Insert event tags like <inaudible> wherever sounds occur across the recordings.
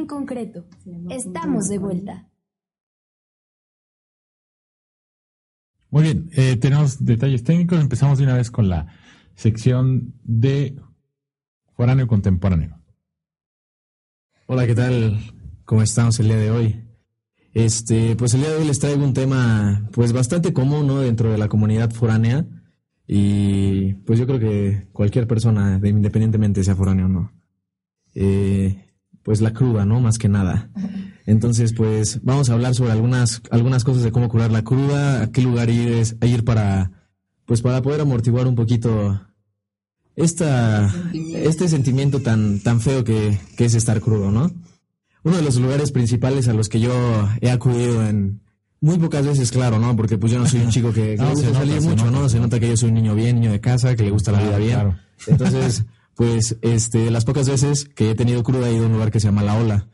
En concreto, estamos de vuelta. Muy bien, eh, tenemos detalles técnicos. Empezamos de una vez con la sección de foráneo contemporáneo. Hola, ¿qué tal? ¿Cómo estamos el día de hoy? Este, pues el día de hoy les traigo un tema pues bastante común, ¿no? Dentro de la comunidad foránea y pues yo creo que cualquier persona, independientemente sea foráneo o no, eh, pues la cruda, ¿no? Más que nada. Entonces, pues vamos a hablar sobre algunas, algunas cosas de cómo curar la cruda, a qué lugar ir, a ir para, pues para poder amortiguar un poquito esta, este sentimiento tan, tan feo que, que es estar crudo, ¿no? Uno de los lugares principales a los que yo he acudido en muy pocas veces, claro, ¿no? Porque pues yo no soy un chico que, que <laughs> gusta salir mucho, ¿no? Se nota que yo soy un niño bien, niño de casa, que le gusta la vida bien. Entonces, <laughs> pues, este, las pocas veces que he tenido cruda he ido a un lugar que se llama La Ola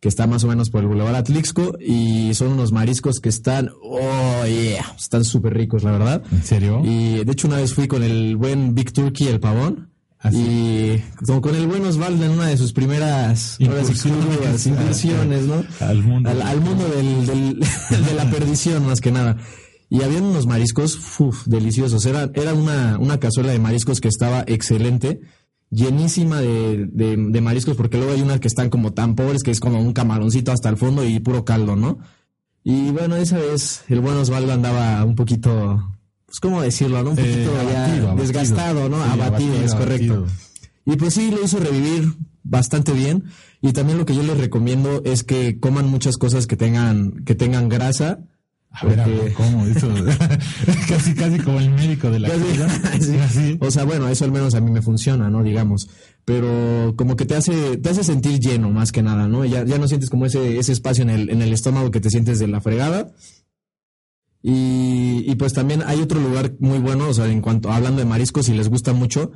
que está más o menos por el Boulevard Atlixco y son unos mariscos que están, oh yeah, están súper ricos, la verdad. ¿En serio? Y de hecho una vez fui con el buen Big Turkey, el pavón. ¿Ah, y como con el buen Osvaldo en una de sus primeras incursiones, <laughs> incursiones ¿no? Al mundo. Al, mundo del, del, <laughs> de la perdición, más que nada. Y habían unos mariscos, uff, deliciosos. Era, era una, una cazuela de mariscos que estaba excelente llenísima de, de, mariscos, porque luego hay unas que están como tan pobres que es como un camaroncito hasta el fondo y puro caldo, ¿no? Y bueno, esa vez el buen Osvaldo andaba un poquito, pues cómo decirlo, ¿no? Un poquito ya desgastado, ¿no? abatido, es correcto. Y pues sí, lo hizo revivir bastante bien. Y también lo que yo les recomiendo es que coman muchas cosas que tengan, que tengan grasa a ver, ¿cómo? Eso, <laughs> casi, casi como el médico de la <laughs> sí. O sea, bueno, eso al menos a mí me funciona, ¿no? Digamos. Pero como que te hace, te hace sentir lleno más que nada, ¿no? Ya, ya no sientes como ese, ese espacio en el, en el estómago que te sientes de la fregada. Y, y pues también hay otro lugar muy bueno, o sea, en cuanto, hablando de mariscos, si les gusta mucho,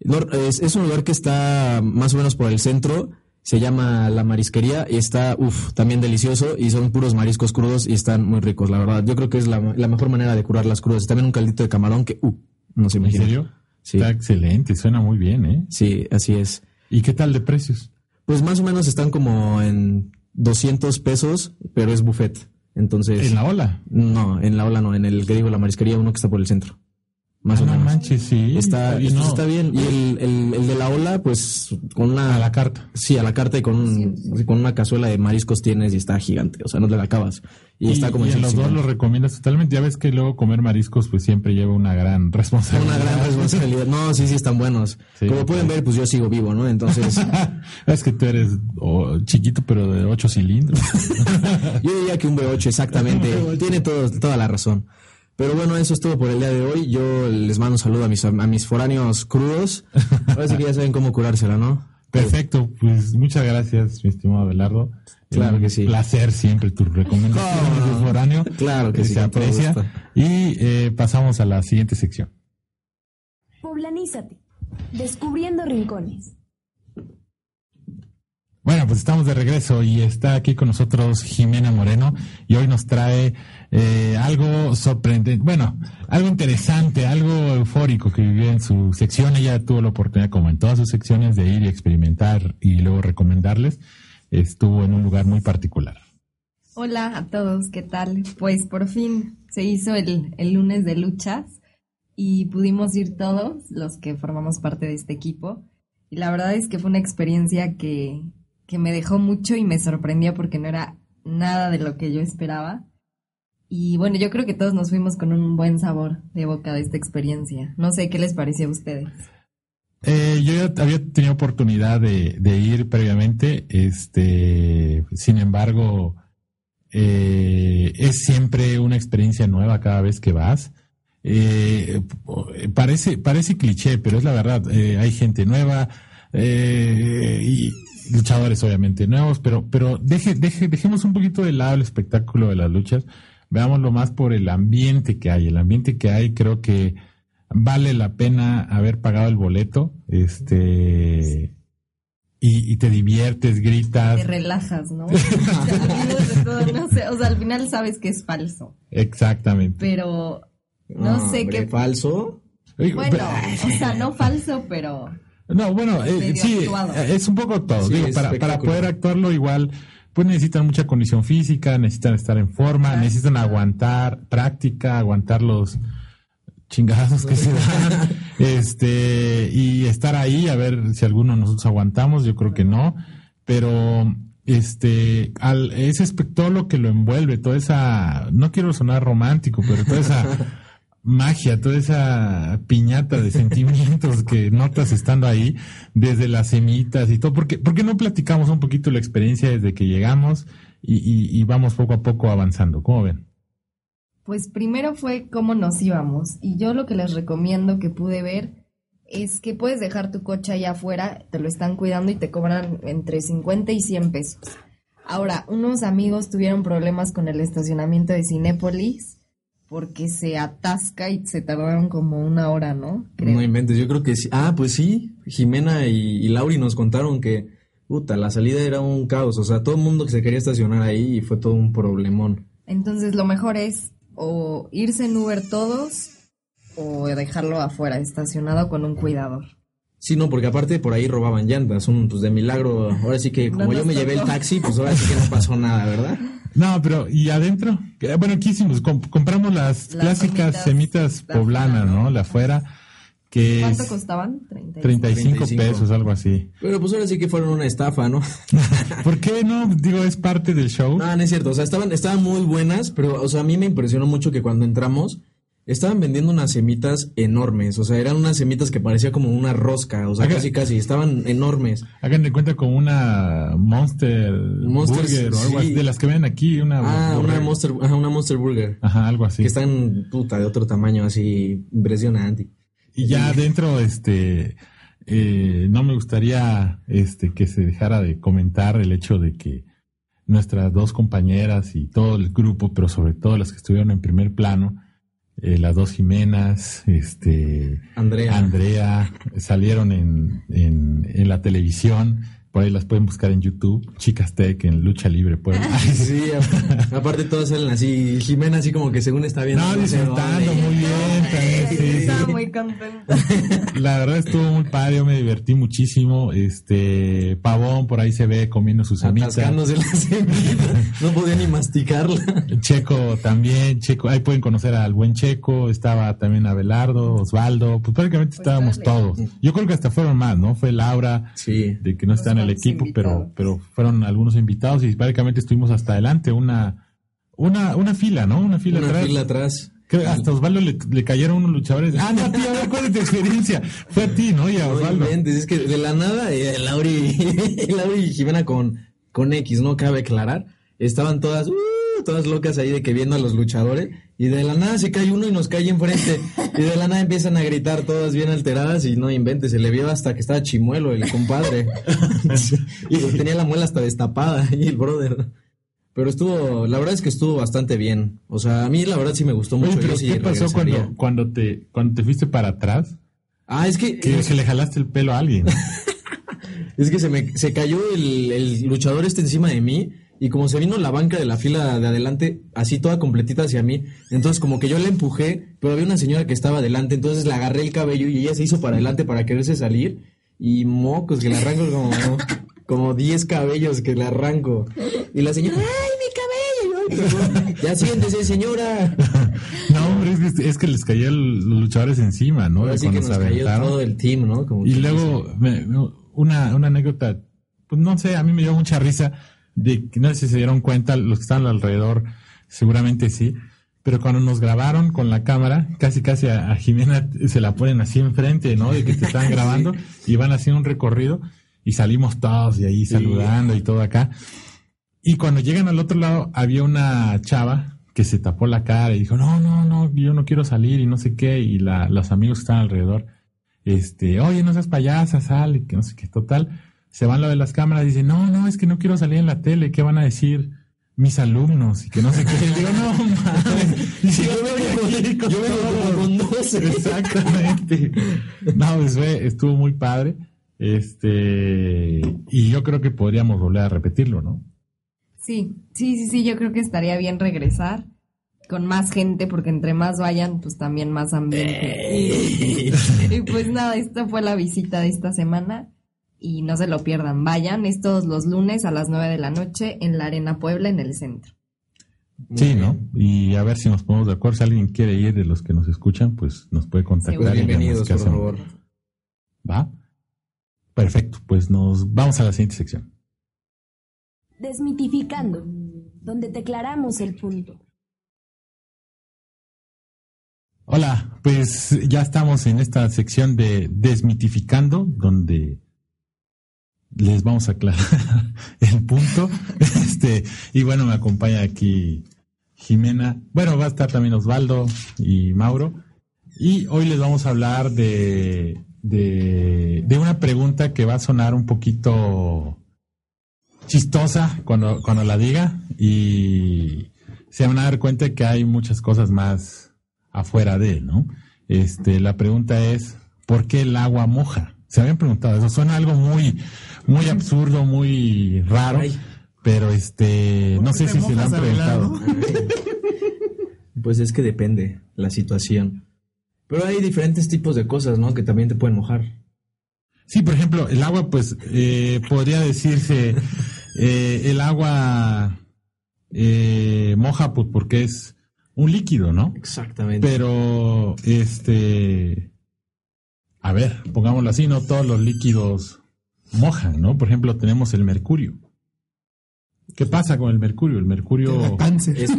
es, es un lugar que está más o menos por el centro se llama La Marisquería y está, uff, también delicioso y son puros mariscos crudos y están muy ricos, la verdad. Yo creo que es la, mejor manera de curar las crudas. También un caldito de camarón que, uh, no se imagina. ¿En serio? Sí. Está excelente, suena muy bien, ¿eh? Sí, así es. ¿Y qué tal de precios? Pues más o menos están como en 200 pesos, pero es buffet. Entonces. ¿En la ola? No, en la ola no, en el que digo la marisquería, uno que está por el centro. Más ah, o menos. manches, sí. Está, está, bien. Y el, el, el, de la ola, pues con una. A la carta. Sí, a la carta y con, con una cazuela de mariscos tienes y está gigante. O sea, no te la acabas. Y, está como y en los dos lo recomiendas totalmente. Ya ves que luego comer mariscos, pues siempre lleva una gran <laughs> responsabilidad. Una gran responsabilidad. No, sí, sí, están buenos. como pueden ver, pues yo sigo vivo, ¿no? Entonces. <laughs> es que tú eres chiquito, pero de ocho cilindros. <laughs> yo diría que un V8, exactamente. Tiene todo, toda la razón. Pero bueno, eso es todo por el día de hoy. Yo les mando un saludo a mis, a mis foráneos crudos. Ahora sí que ya saben cómo curársela, ¿no? Perfecto, pues muchas gracias, mi estimado Abelardo. Claro que sí. placer siempre tu recomendaciones de foráneo. Claro que, sí. Se aprecia. Y eh, pasamos a la siguiente sección. Poblanízate. Descubriendo rincones. Bueno, pues estamos de regreso y está aquí con nosotros Jimena Moreno y hoy nos trae eh, algo sorprendente, bueno, algo interesante, algo eufórico que vivió en su sección. Ella tuvo la oportunidad, como en todas sus secciones, de ir y experimentar y luego recomendarles. Estuvo en un lugar muy particular. Hola a todos, ¿qué tal? Pues por fin se hizo el, el lunes de luchas y pudimos ir todos los que formamos parte de este equipo. Y la verdad es que fue una experiencia que, que me dejó mucho y me sorprendió porque no era nada de lo que yo esperaba. Y bueno, yo creo que todos nos fuimos con un buen sabor de boca de esta experiencia. No sé qué les pareció a ustedes. Eh, yo ya había tenido oportunidad de, ir previamente, este, sin embargo, eh, es siempre una experiencia nueva cada vez que vas. Eh, parece, parece cliché, pero es la verdad. hay gente nueva y luchadores obviamente nuevos, pero, pero deje, deje, dejemos un poquito de lado el espectáculo de las luchas, veámoslo más por el ambiente que hay. El ambiente que hay creo que vale la pena haber pagado el boleto, este y, te diviertes, gritas. Te relajas, ¿no? <laughs> <laughs> o, sea, al final sabes que es falso. Exactamente. Pero no, sé qué. ¿Falso? Bueno, o sea, no falso, pero No, bueno, eh, sí, actuado. eh, es un poco todo. Sí, Digo, para, para poder actuarlo igual, pues necesitan mucha condición física, necesitan estar en forma, necesitan aguantar práctica, aguantar los chingazos que se <laughs> dan, este, y estar ahí a ver si alguno de nosotros aguantamos, yo creo que no, pero este, al, ese espectáculo que lo envuelve, toda esa, no quiero sonar romántico, pero toda esa <laughs> magia, toda esa piñata de <laughs> sentimientos que notas estando ahí, desde las semitas y todo, ¿por qué no platicamos un poquito la experiencia desde que llegamos y, y, y vamos poco a poco avanzando? ¿Cómo ven? Pues primero fue cómo nos íbamos y yo lo que les recomiendo que pude ver es que puedes dejar tu coche allá afuera, te lo están cuidando y te cobran entre 50 y 100 pesos. Ahora, unos amigos tuvieron problemas con el estacionamiento de Cinépolis porque se atasca y se tardaron como una hora, ¿no? Creo. No inventes, yo creo que sí. Ah, pues sí, Jimena y, y Lauri nos contaron que, puta, la salida era un caos. O sea, todo el mundo que se quería estacionar ahí y fue todo un problemón. Entonces lo mejor es o irse en Uber todos o dejarlo afuera estacionado con un cuidador. Sí, no, porque aparte por ahí robaban llantas, un, pues de milagro. Ahora sí que No como yo me llevé el taxi, pues ahora sí que no pasó nada, ¿verdad? <laughs> No, pero ¿y adentro? Bueno, ¿qué hicimos? Com- compramos las, Las clásicas semitas semitas poblanas, ¿no? ¿no? De afuera, que ¿Cuánto es costaban? 35. 35 35. pesos, algo así. Pero pues ahora sí que fueron una estafa, ¿no? <laughs> ¿Por qué no? Digo, es parte del show. No, no es cierto. O sea, estaban, estaban muy buenas, pero, o sea, a mí me impresionó mucho que cuando entramos, estaban vendiendo unas semitas enormes. O sea, eran unas semitas que parecía como una rosca. O sea, casi, casi. Estaban enormes. Hagan de cuenta como una Monster, Monster, Burger o algo sí. así, de las que ven aquí, una Ah, burger. una Monster, ajá, una Monster Burger. Ajá, algo así. Que están, puta, de otro tamaño, así, impresionante. Y ya adentro, este, eh, no me gustaría, este, que se dejara de comentar el hecho de que nuestras dos compañeras y todo el grupo, pero sobre todo las que estuvieron en primer plano, eh, las dos Jimenas, este, Andrea. Andrea, salieron en, en, en la televisión, por ahí las pueden buscar en YouTube, Chicas Tech en Lucha Libre, pues. <laughs> Sí, aparte todas salen así. Jimena así como que según está viendo. No, disfrutando muy bien <laughs> también, sí, sí. Estaba muy contenta. <laughs> La verdad estuvo muy padre, yo me divertí muchísimo. Este Pavón por ahí se ve comiendo sus semitas. No podía ni masticarla. Checo también, Checo, ahí pueden conocer al buen Checo, estaba también Abelardo, Osvaldo, pues prácticamente Pues estábamos dale. todos. Yo creo que hasta fueron más, ¿no? Fue Laura, Sí. de que no está en el equipo, pero, invitados. pero fueron algunos invitados y prácticamente estuvimos hasta adelante, una, una, una fila, ¿no? Una fila Una atrás. fila atrás. Creo hasta Osvaldo le, le cayeron unos luchadores. Ah, no, ti, a ver, ¿cuál es tu experiencia? Fue a ti, ¿no? Y a Osvaldo. inventes, es que de la nada, eh, Lauri, <laughs> Lauri y Jimena con, con X, ¿no? Cabe aclarar. Estaban todas, uh, todas locas ahí de que viendo a los luchadores. Y de la nada se cae uno y nos cae enfrente. Y de la nada empiezan a gritar todas bien alteradas y no inventes. Se le vio hasta que estaba chimuelo el compadre. <laughs> y tenía la muela hasta destapada y el brother. Pero estuvo, la verdad es que estuvo bastante bien. O sea, a mí la verdad sí me gustó mucho. Oye, pero yo sí ¿qué pasó cuando, cuando te, cuando te fuiste para atrás? Ah, es que... Que, que le jalaste el pelo a alguien. <laughs> Es que se me se cayó el, el luchador este encima de mí y como se vino la banca de la fila de adelante así toda completita hacia mí, entonces como que yo la empujé, pero había una señora que estaba adelante, entonces le agarré el cabello y ella se hizo para adelante para quererse salir y mocos que le arranco como como 10 cabellos que le arranco y la señora, ay, mi cabello, ya siéntese señora. <laughs> No, hombre, es que, es que les cayó el- los luchadores encima, ¿no? Así que nos cayó todo el team, ¿no? Como Y luego, me- me- una, una anécdota, pues no sé, a mí me dio mucha risa de no sé si se dieron cuenta, los que estaban alrededor, seguramente sí, pero cuando nos grabaron con la cámara, casi casi a, a Jimena se la ponen así enfrente, ¿no? De que te están <laughs> grabando y van haciendo un recorrido y salimos todos y ahí saludando y todo acá. Y cuando llegan al otro lado, había una chava que se tapó la cara y dijo, no, no, no, yo no quiero salir y no sé qué. Y la, los amigos que están alrededor, este, oye, no seas payasa, sal, y que no sé qué, total. Se van lo de las cámaras y dicen, no, no, es que no quiero salir en la tele, ¿qué van a decir mis alumnos? Y que no sé qué. <laughs> Y digo, no, mames. Y yo vengo aquí con yo vengo con 12. Exactamente. No, pues fue, estuvo muy padre. Este, y yo creo que podríamos volver a repetirlo, ¿no? Sí, sí, sí, sí, yo creo que estaría bien regresar. con más gente, porque entre más vayan, pues también más ambiente. Y, y pues nada, esta fue la visita de esta semana y no se lo pierdan. Vayan, es todos los lunes a las 9 de la noche en la Arena Puebla, en el centro. Sí, ¿no? Y a ver si nos ponemos de acuerdo. Si alguien quiere ir de los que nos escuchan, pues nos puede contactar. Vemos Bienvenidos, por hacemos. favor. ¿Va? Perfecto, pues nos vamos a la siguiente sección. Desmitificando, donde te aclaramos el punto. Hola, pues ya estamos en esta sección de Desmitificando, donde les vamos a aclarar <laughs> el punto. <laughs> Este, y bueno, me acompaña aquí Jimena. Bueno, va a estar también Osvaldo y Mauro. Y hoy les vamos a hablar de, de, de una pregunta que va a sonar un poquito chistosa cuando, cuando la diga. Y se van a dar cuenta que hay muchas cosas más afuera de, ¿no? Este, la pregunta es, ¿por qué el agua moja? Se habían preguntado eso, suena algo muy, muy absurdo, muy raro, pero este, no sé si se lo han preguntado. <laughs> Pues es que depende la situación. Pero hay diferentes tipos de cosas, ¿no? Que también te pueden mojar. Sí, por ejemplo, el agua, pues, eh, podría decirse, <laughs> eh, el agua eh, moja, pues, porque es un líquido, ¿no? Exactamente. Pero, este, a ver, pongámoslo así, no todos los líquidos mojan, ¿no? Por ejemplo, tenemos el mercurio. ¿Qué pasa con el mercurio? El mercurio, es,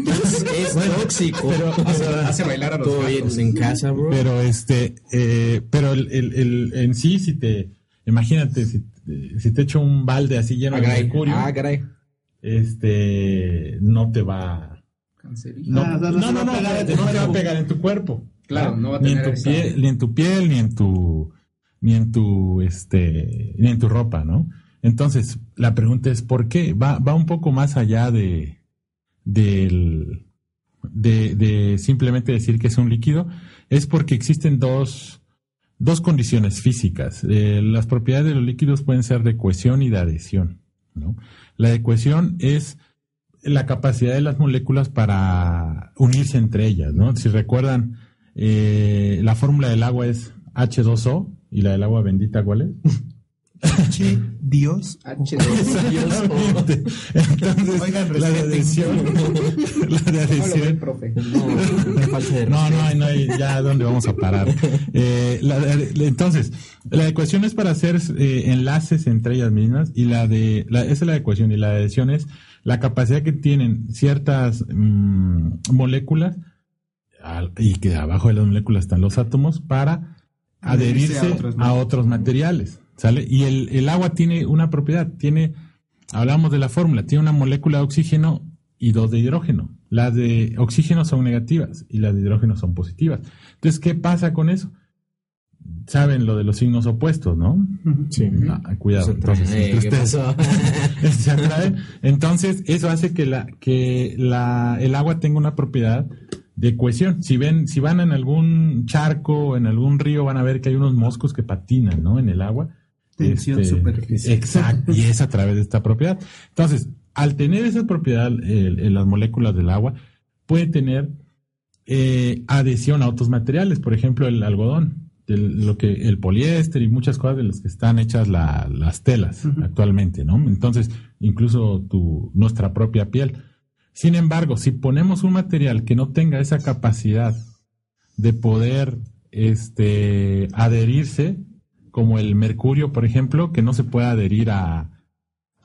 tóxico. hace bailar a los Todo gatos. en casa, bro. pero este, eh, pero el, el- el- en sí, si te, imagínate, si, si te echo un balde así lleno Ah, de mercurio, Ah, caray. este, no te va, no, Ah, no, no, va a no, te va a pegar en tu cuerpo. Claro, no va a ni en tu esa- piel, ni en tu piel, ni en tu, ni en tu, este, ni en tu ropa, ¿no? Entonces, la pregunta es, ¿por qué? Va, va un poco más allá de, del, de, de simplemente decir que es un líquido, es porque existen dos, dos condiciones físicas. Eh, las propiedades de los líquidos pueden ser de cohesión y de adhesión, ¿no? La de cohesión es la capacidad de las moléculas para unirse entre ellas, ¿no? Si recuerdan, eh, la fórmula del agua es H2O y la del agua bendita, ¿cuál es? H, Dios. Exactamente. Entonces, Oigan, la de adhesión, <laughs> la de adhesión, profe? No, qué falta de no, no no hay, ya dónde vamos a parar. Eh, la de- entonces, la ecuación es para hacer eh, enlaces entre ellas mismas y la de, la, esa es la ecuación y la de adhesión es la capacidad que tienen ciertas mm, moléculas al- y que abajo de las moléculas están los átomos para Adherirse a otros a otros materiales, ¿sale? Y el, el agua tiene una propiedad, tiene, hablamos de la fórmula, tiene una molécula de oxígeno y dos de hidrógeno. Las de oxígeno son negativas y las de hidrógeno son positivas. Entonces, ¿qué pasa con eso? Saben lo de los signos opuestos, ¿no? Sí. Ah, cuidado. Entonces, Eh, entre ¿qué ustedes- pasó? <laughs> se atraen. Entonces, eso hace que la, que la, el agua tenga una propiedad de cohesión. Si ven, si van en algún charco, en algún río, van a ver que hay unos moscos que patinan, ¿no? En el agua. Tensión superficial. Exacto. Y es a través de esta propiedad. Entonces, al tener esa propiedad el- el- las moléculas del agua, puede tener eh, adhesión a otros materiales, por ejemplo, el algodón, el, lo que, el poliéster y muchas cosas de las que están hechas la- las telas actualmente, ¿no? Entonces, incluso tu, nuestra propia piel. Sin embargo, si ponemos un material que no tenga esa capacidad de poder este, adherirse, como el mercurio, por ejemplo, que no se puede adherir a,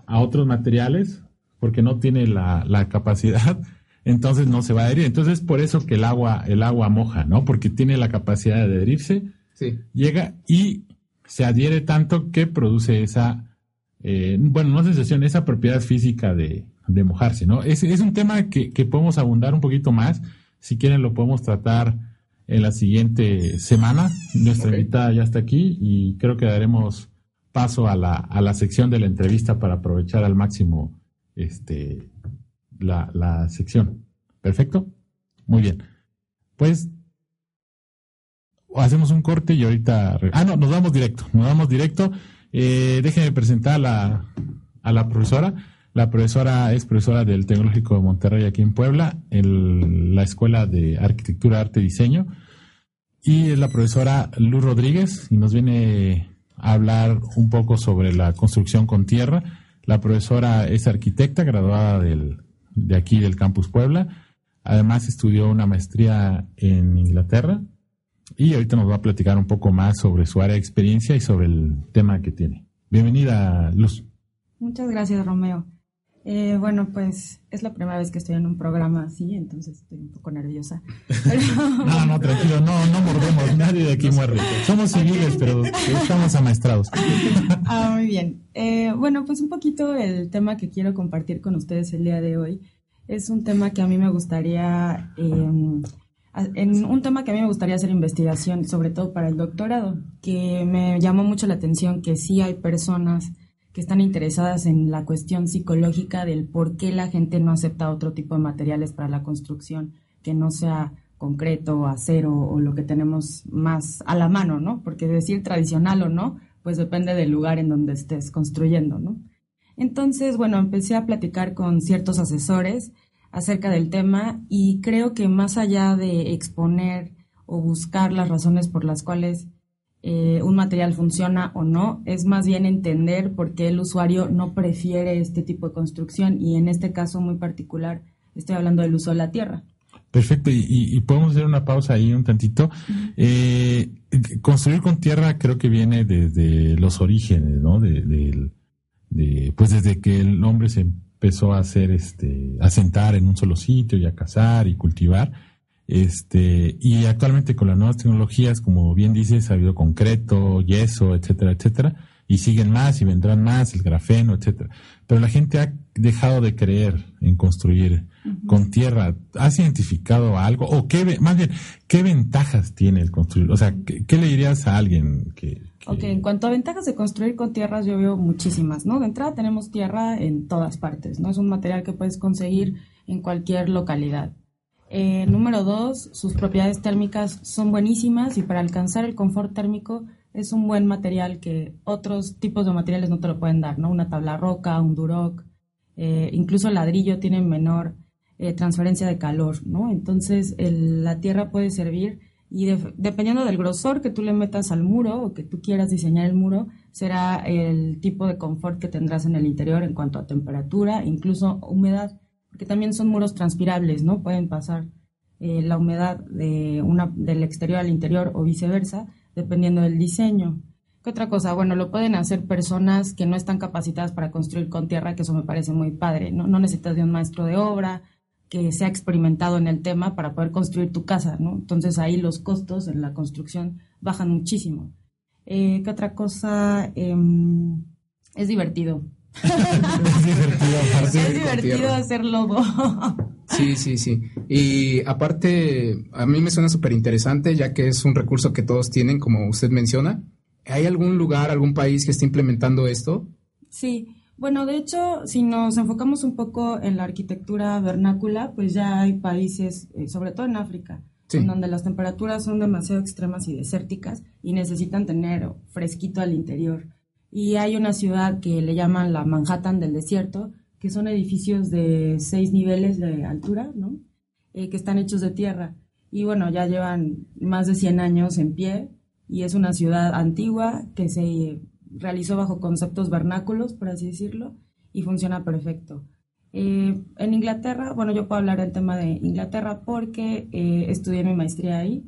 a otros materiales porque no tiene la, la capacidad, <laughs> entonces no se va a adherir. Entonces es por eso que el agua, el agua moja, ¿no? Porque tiene la capacidad de adherirse, Sí. llega y se adhiere tanto que produce esa, eh, bueno, no sensación, esa propiedad física de, de mojarse, ¿no? Es, es un tema que, que podemos abundar un poquito más. Si quieren lo podemos tratar en la siguiente semana. Nuestra Ok. invitada ya está aquí y creo que daremos paso a la, a la sección de la entrevista para aprovechar al máximo este, la, la sección. ¿Perfecto? Muy bien. Pues hacemos un corte y ahorita... Ah, no, nos vamos directo. Nos vamos directo. Eh, déjenme presentar a la, a la profesora. La profesora es profesora del Tecnológico de Monterrey aquí en Puebla, en la Escuela de Arquitectura, Arte y Diseño. Y es la profesora Luz Rodríguez y nos viene a hablar un poco sobre la construcción con tierra. La profesora es arquitecta graduada del, de aquí del Campus Puebla. Además estudió una maestría en Inglaterra y ahorita nos va a platicar un poco más sobre su área de experiencia y sobre el tema que tiene. Bienvenida, Luz. Muchas gracias, Romeo. Eh, bueno, pues es la primera vez que estoy en un programa así, entonces estoy un poco nerviosa. no, no, tranquilo, no, no mordemos, nadie de aquí muerde. Somos civiles, pero estamos amaestrados. ah, muy bien. Eh, bueno, pues un poquito el tema que quiero compartir con ustedes el día de hoy es un tema que a mí me gustaría, em, en un tema que a mí me gustaría hacer investigación, sobre todo para el doctorado, que me llamó mucho la atención que sí hay personas que están interesadas en la cuestión psicológica del por qué la gente no acepta otro tipo de materiales para la construcción que no sea concreto, acero o lo que tenemos más a la mano, ¿no? Porque decir tradicional o no, pues depende del lugar en donde estés construyendo, ¿no? Entonces, bueno, empecé a platicar con ciertos asesores acerca del tema y creo que más allá de exponer o buscar las razones por las cuales eh, un material funciona o no, es más bien entender por qué el usuario no prefiere este tipo de construcción y en este caso muy particular estoy hablando del uso de la tierra. Perfecto, y, podemos hacer una pausa ahí un tantito. Eh, construir con tierra creo que viene desde los orígenes, ¿no? De, pues desde que el hombre se empezó a hacer, este, a sentar en un solo sitio y a cazar y cultivar este, y actualmente con las nuevas tecnologías, como bien dices, ha habido concreto, yeso, etcétera, etcétera, y siguen más y vendrán más, el grafeno, etcétera. Pero la gente ha dejado de creer en construir con tierra. ¿Has identificado algo? O qué, más bien, ¿qué ventajas tiene el construir? O sea, ¿qué, le dirías a alguien que, que, Ok, en cuanto a ventajas de construir con tierras, yo veo muchísimas, ¿no? De entrada tenemos tierra en todas partes, ¿no? Es un material que puedes conseguir en cualquier localidad. Eh, número dos, sus propiedades térmicas son buenísimas y para alcanzar el confort térmico es un buen material que otros tipos de materiales no te lo pueden dar, ¿no? Una tabla roca, un duroc, eh, incluso el ladrillo tiene menor eh, transferencia de calor, ¿no? Entonces la tierra puede servir y dependiendo del grosor que tú le metas al muro o que tú quieras diseñar el muro, será el tipo de confort que tendrás en el interior en cuanto a temperatura, incluso humedad porque también son muros transpirables, ¿no? Pueden pasar eh, la humedad de una, del exterior al interior o viceversa, dependiendo del diseño. ¿Qué otra cosa? Bueno, lo pueden hacer personas que no están capacitadas para construir con tierra, que eso me parece muy padre, ¿no? No necesitas de un maestro de obra que sea experimentado en el tema para poder construir tu casa, ¿no? Entonces ahí los costos en la construcción bajan muchísimo. Eh, ¿Qué otra cosa? Em, es divertido es divertido, hacer lobo. sí, sí, sí. Y aparte, a mí me suena súper interesante, ya que es un recurso que todos tienen, como usted menciona. ¿Hay algún lugar, algún país que esté implementando esto? Sí. Bueno, de hecho, si nos enfocamos un poco en la arquitectura vernácula, pues ya hay países, eh, sobre todo en África, en donde las temperaturas son demasiado extremas y desérticas y necesitan tener fresquito al interior. Y hay una ciudad que le llaman la Manhattan del desierto, que son edificios de seis niveles de altura, ¿no? Eh, que están hechos de tierra. Y bueno, ya llevan más de 100 años en pie y es una ciudad antigua que se realizó bajo conceptos vernáculos, por así decirlo, y funciona perfecto. Eh, en Inglaterra, bueno, yo puedo hablar del tema de Inglaterra porque eh, estudié mi maestría ahí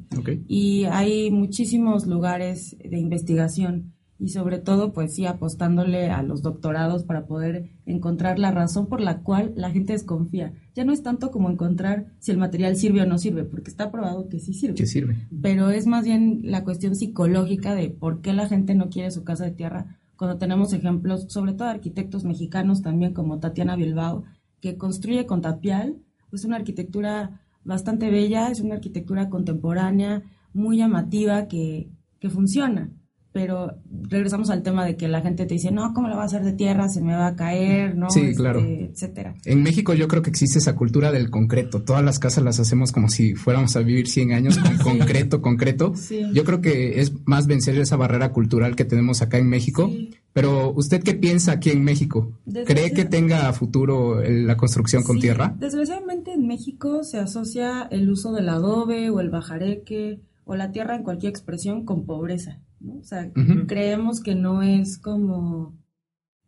y hay muchísimos lugares de investigación y sobre todo pues sí apostándole a los doctorados para poder encontrar la razón por la cual la gente desconfía. Ya no es tanto como encontrar si el material sirve o no sirve, porque está probado que sí sirve. Que sirve. Pero es más bien la cuestión psicológica de por qué la gente no quiere su casa de tierra cuando tenemos ejemplos, sobre todo arquitectos mexicanos también como Tatiana Bilbao, que construye con tapial, pues una arquitectura bastante bella, es una arquitectura contemporánea, muy llamativa que, que funciona pero regresamos al tema de que la gente te dice, no, ¿cómo lo va a hacer de tierra? Se me va a caer, ¿no? Sí, claro. Este, etcétera. En México yo creo que existe esa cultura del concreto. Todas las casas las hacemos como si fuéramos a vivir 100 años con <laughs> concreto, concreto. Yo creo que es más vencer esa barrera cultural que tenemos acá en México, Pero usted qué piensa aquí en México? ¿Cree que tenga futuro la construcción con tierra? Desgraciadamente en México se asocia el uso del adobe o el bajareque o la tierra en cualquier expresión con pobreza. ¿No? O sea, creemos que no es como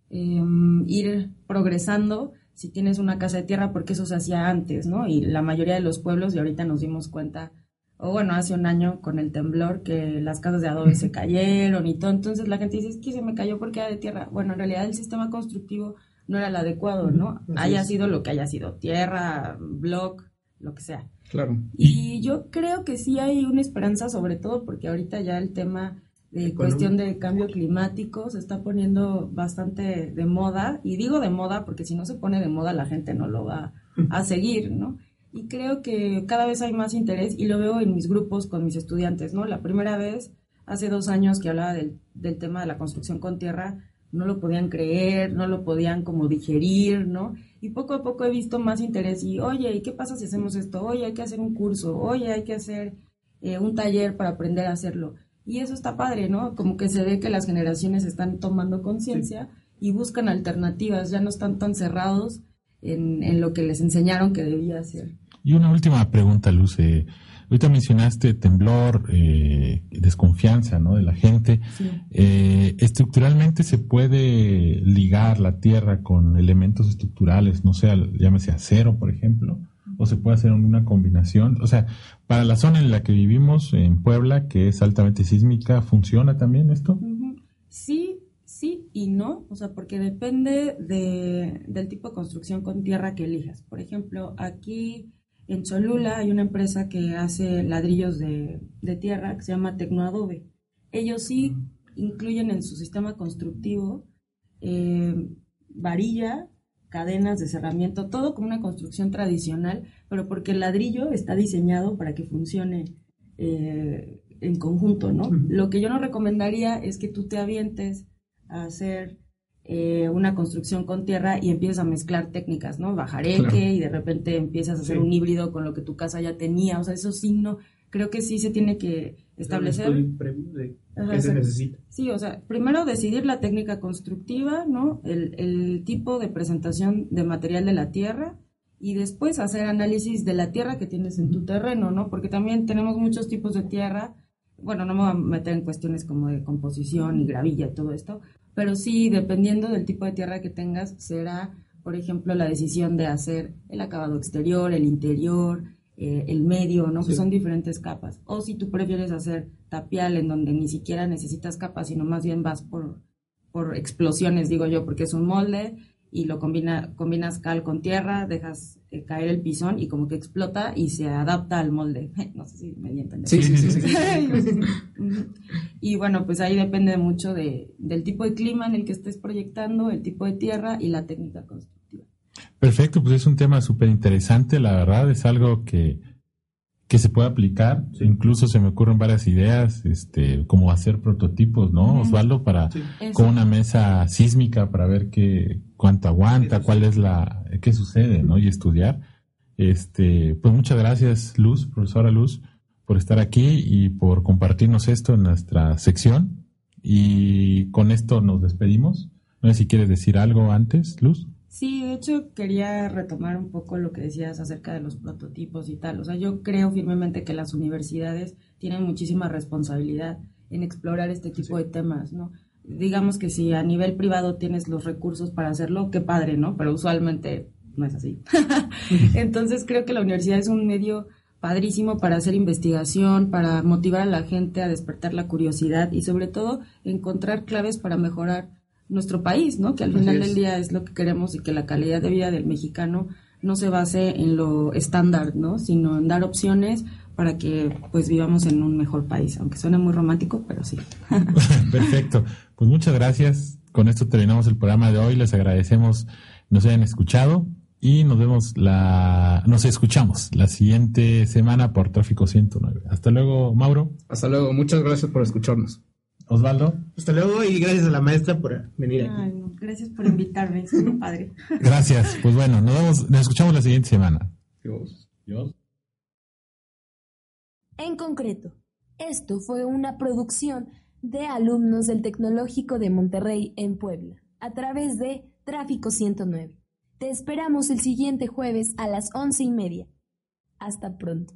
em, ir progresando si tienes una casa de tierra porque eso se hacía antes, ¿no? Y la mayoría de los pueblos, y ahorita nos dimos cuenta, o bueno, hace un año con el temblor, que las casas de adobe se cayeron y todo. Entonces la gente dice, es que se me cayó porque era de tierra. Bueno, en realidad el sistema constructivo no era el adecuado, ¿no? Haya sido lo que haya sido, tierra, block, lo que sea. Claro. Y yo creo que sí hay una esperanza, sobre todo porque ahorita ya el tema de cuestión de cambio climático se está poniendo bastante de moda. Y digo de moda porque si no se pone de moda la gente no lo va a seguir, ¿no? Y creo que cada vez hay más interés y lo veo en mis grupos con mis estudiantes, ¿no? La primera vez, hace dos años que hablaba del, del tema de la construcción con tierra, no lo podían creer, no lo podían como digerir, ¿no? Y poco a poco he visto más interés y, oye, ¿y qué pasa si hacemos esto? Oye, hay que hacer un curso, oye, hay que hacer eh, un taller para aprender a hacerlo. Y eso está padre, ¿no? Como que se ve que las generaciones están tomando conciencia y buscan alternativas, ya no están tan cerrados en, en lo que les enseñaron que debía hacer. Y una última pregunta, Luz. eh, ahorita mencionaste temblor, eh, desconfianza ¿no? de la gente. Sí. Eh, estructuralmente se puede ligar la tierra con elementos estructurales, no sé, llámese acero, por ejemplo, o se puede hacer una combinación. O sea, para la zona en la que vivimos, en Puebla, que es altamente sísmica, ¿funciona también esto? Sí, sí y no, o sea, porque depende de, del tipo de construcción con tierra que elijas. Por ejemplo, aquí en Cholula hay una empresa que hace ladrillos de, de tierra que se llama Tecnoadobe. Ellos sí incluyen en su sistema constructivo eh, varilla, cadenas de cerramiento, todo como una construcción tradicional, pero porque el ladrillo está diseñado para que funcione eh, en conjunto, ¿no? Lo que yo no recomendaría es que tú te avientes a hacer eh, una construcción con tierra y empieces a mezclar técnicas, ¿no? Bajareque Claro. y de repente empiezas a hacer Sí. un híbrido con lo que tu casa ya tenía, o sea, eso sí no, creo que sí se tiene que establecer. De Ajá, qué se necesita. Sí, o sea, primero decidir la técnica constructiva, ¿no? El, el tipo de presentación de material de la tierra y después hacer análisis de la tierra que tienes en tu terreno, ¿no? Porque también tenemos muchos tipos de tierra. Bueno, no me voy a meter en cuestiones como de composición y gravilla y todo esto, pero sí, dependiendo del tipo de tierra que tengas, será, por ejemplo, la decisión de hacer el acabado exterior, el interior, eh, el medio, ¿no? Pues son diferentes capas. O si tú prefieres hacer tapial en donde ni siquiera necesitas capas, sino más bien vas por, por explosiones, digo yo, porque es un molde y lo combina, combinas cal con tierra, dejas eh, caer el pisón y como que explota y se adapta al molde. <laughs> No sé si me di a entender. Sí, sí, sí. sí. <laughs> Y bueno, pues ahí depende mucho de, del tipo de clima en el que estés proyectando, el tipo de tierra y la técnica constructiva. Perfecto, pues es un tema súper interesante, la verdad, es algo que, que se puede aplicar, incluso se me ocurren varias ideas, este, como hacer prototipos, ¿no. Osvaldo? Para, Sí. Con una mesa sísmica para ver qué, cuánto aguanta, Qué cuál es la, qué sucede, ¿no? Y estudiar. Este, pues muchas gracias, Luz, profesora Luz, por estar aquí y por compartirnos esto en nuestra sección. Y con esto nos despedimos. No sé si quieres decir algo antes, Luz. Sí, de hecho quería retomar un poco lo que decías acerca de los prototipos y tal. O sea, yo creo firmemente que las universidades tienen muchísima responsabilidad en explorar este tipo de temas, ¿no? Digamos que si a nivel privado tienes los recursos para hacerlo, qué padre, ¿no? Pero usualmente no es así. <laughs> Entonces creo que la universidad es un medio padrísimo para hacer investigación, para motivar a la gente a despertar la curiosidad y sobre todo encontrar claves para mejorar nuestro país, ¿no? Que al Así final es. del día es lo que queremos y que la calidad de vida del mexicano no se base en lo estándar, ¿no? Sino en dar opciones para que pues vivamos en un mejor país, aunque suene muy romántico, pero sí. <laughs> Perfecto. Pues muchas gracias. Con esto terminamos el programa de hoy. Les agradecemos nos hayan escuchado y nos vemos la, nos escuchamos la siguiente semana por Tráfico 109. Hasta luego, Mauro. Hasta luego. Muchas gracias por escucharnos. Osvaldo. Hasta luego y gracias a la maestra por venir aquí. No, gracias por invitarme, es muy padre. <laughs> Gracias. Pues bueno, nos vemos, nos escuchamos la siguiente semana. Dios. Dios. En concreto, esto fue una producción de alumnos del Tecnológico de Monterrey en Puebla, a través de Tráfico 109. Te esperamos el siguiente jueves a las once y media. Hasta pronto.